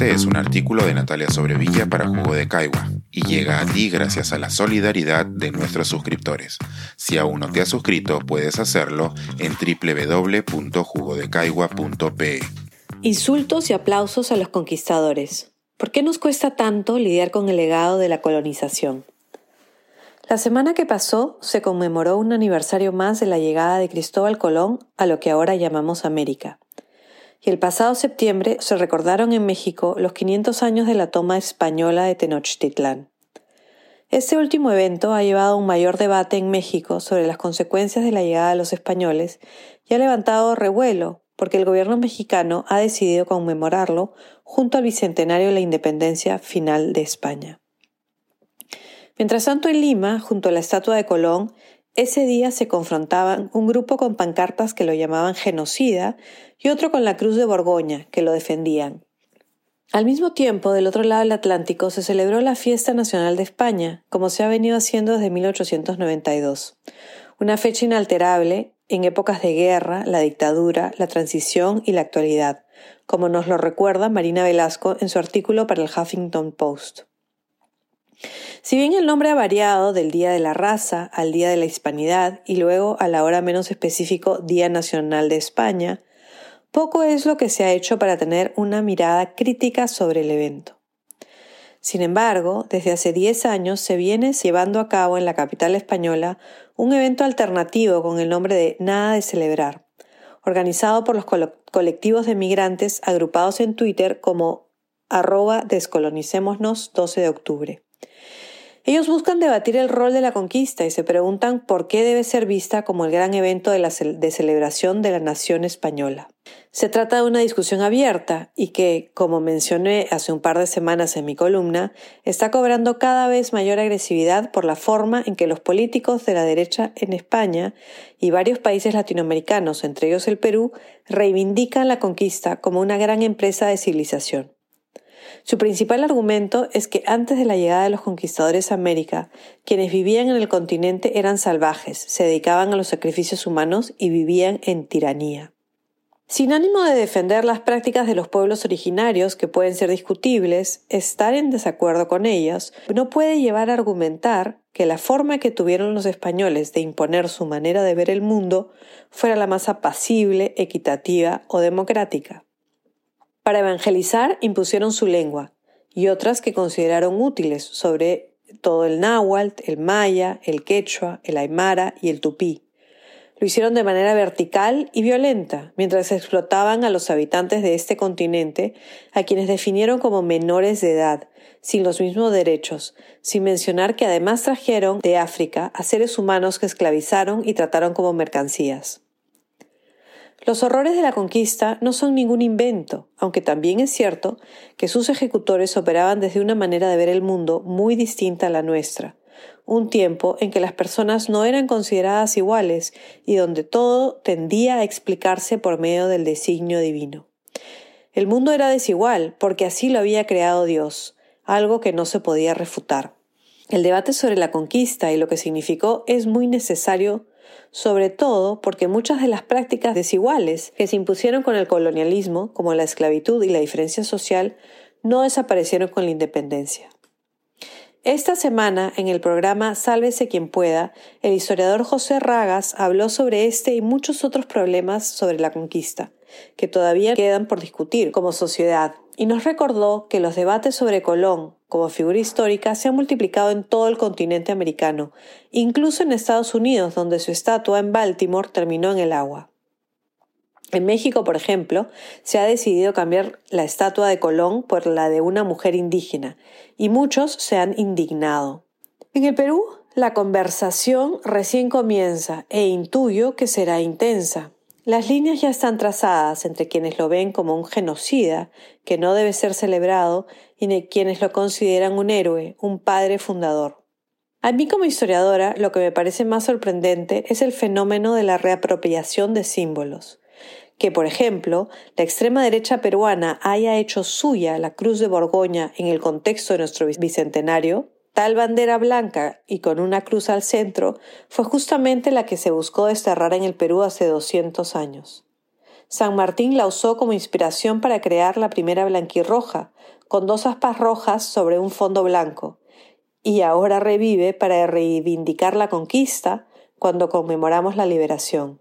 Este es un artículo de Natalia Sobrevilla para Jugo de Caigua y llega a ti gracias a la solidaridad de nuestros suscriptores. Si aún no te has suscrito, puedes hacerlo en www.jugodecaigua.pe. Insultos y aplausos a los conquistadores. ¿Por qué nos cuesta tanto lidiar con el legado de la colonización? La semana que pasó se conmemoró un aniversario más de la llegada de Cristóbal Colón a lo que ahora llamamos América y el pasado septiembre se recordaron en México los 500 años de la toma española de Tenochtitlán. Este último evento ha llevado a un mayor debate en México sobre las consecuencias de la llegada de los españoles y ha levantado revuelo porque el gobierno mexicano ha decidido conmemorarlo junto al bicentenario de la independencia final de España. Mientras tanto, en Lima, junto a la estatua de Colón, ese día se confrontaban un grupo con pancartas que lo llamaban genocida y otro con la Cruz de Borgoña, que lo defendían. Al mismo tiempo, del otro lado del Atlántico se celebró la Fiesta Nacional de España, como se ha venido haciendo desde 1892, una fecha inalterable en épocas de guerra, la dictadura, la transición y la actualidad, como nos lo recuerda Marina Velasco en su artículo para el Huffington Post. Si bien el nombre ha variado del Día de la Raza al Día de la Hispanidad y luego a la hora menos específico Día Nacional de España, poco es lo que se ha hecho para tener una mirada crítica sobre el evento. Sin embargo, desde hace 10 años se viene llevando a cabo en la capital española un evento alternativo con el nombre de Nada de Celebrar, organizado por los colectivos de migrantes agrupados en Twitter como arroba descolonicémonos 12 de octubre. Ellos buscan debatir el rol de la conquista y se preguntan por qué debe ser vista como el gran evento de, celebración de la nación española. Se trata de una discusión abierta y que, como mencioné hace un par de semanas en mi columna, está cobrando cada vez mayor agresividad por la forma en que los políticos de la derecha en España y varios países latinoamericanos, entre ellos el Perú, reivindican la conquista como una gran empresa de civilización. Su principal argumento es que antes de la llegada de los conquistadores a América, quienes vivían en el continente eran salvajes, se dedicaban a los sacrificios humanos y vivían en tiranía. Sin ánimo de defender las prácticas de los pueblos originarios, que pueden ser discutibles, estar en desacuerdo con ellas, no puede llevar a argumentar que la forma que tuvieron los españoles de imponer su manera de ver el mundo fuera la más apacible, equitativa o democrática. Para evangelizar impusieron su lengua y otras que consideraron útiles, sobre todo el náhuatl, el maya, el quechua, el aymara y el tupí. Lo hicieron de manera vertical y violenta, mientras explotaban a los habitantes de este continente, a quienes definieron como menores de edad, sin los mismos derechos, sin mencionar que además trajeron de África a seres humanos que esclavizaron y trataron como mercancías. Los horrores de la conquista no son ningún invento, aunque también es cierto que sus ejecutores operaban desde una manera de ver el mundo muy distinta a la nuestra, un tiempo en que las personas no eran consideradas iguales y donde todo tendía a explicarse por medio del designio divino. El mundo era desigual porque así lo había creado Dios, algo que no se podía refutar. El debate sobre la conquista y lo que significó es muy necesario sobre todo porque muchas de las prácticas desiguales que se impusieron con el colonialismo, como la esclavitud y la diferencia social, no desaparecieron con la independencia. Esta semana, en el programa Sálvese quien pueda, el historiador José Ragas habló sobre este y muchos otros problemas sobre la conquista, que todavía quedan por discutir como sociedad, y nos recordó que los debates sobre Colón como figura histórica se han multiplicado en todo el continente americano, incluso en Estados Unidos, donde su estatua en Baltimore terminó en el agua. En México, por ejemplo, se ha decidido cambiar la estatua de Colón por la de una mujer indígena, y muchos se han indignado. En el Perú, la conversación recién comienza e intuyo que será intensa. Las líneas ya están trazadas entre quienes lo ven como un genocida que no debe ser celebrado y quienes lo consideran un héroe, un padre fundador. A mí como historiadora lo que me parece más sorprendente es el fenómeno de la reapropiación de símbolos. Que, por ejemplo, la extrema derecha peruana haya hecho suya la Cruz de Borgoña en el contexto de nuestro bicentenario, Tal bandera blanca y con una cruz al centro fue justamente la que se buscó desterrar en el Perú hace 200 años. San Martín la usó como inspiración para crear la primera blanquirroja, con dos aspas rojas sobre un fondo blanco, y ahora revive para reivindicar la conquista cuando conmemoramos la liberación.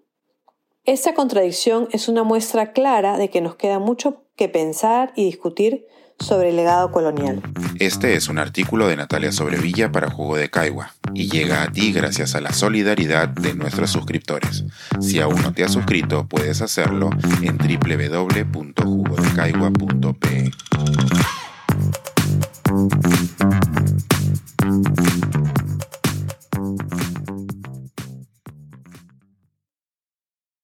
Esta contradicción es una muestra clara de que nos queda mucho que pensar y discutir sobre el legado colonial. Este es un artículo de Natalia Sobrevilla para Jugo de Caigua y llega a ti gracias a la solidaridad de nuestros suscriptores. Si aún no te has suscrito, puedes hacerlo en www.jugodecaigua.pe.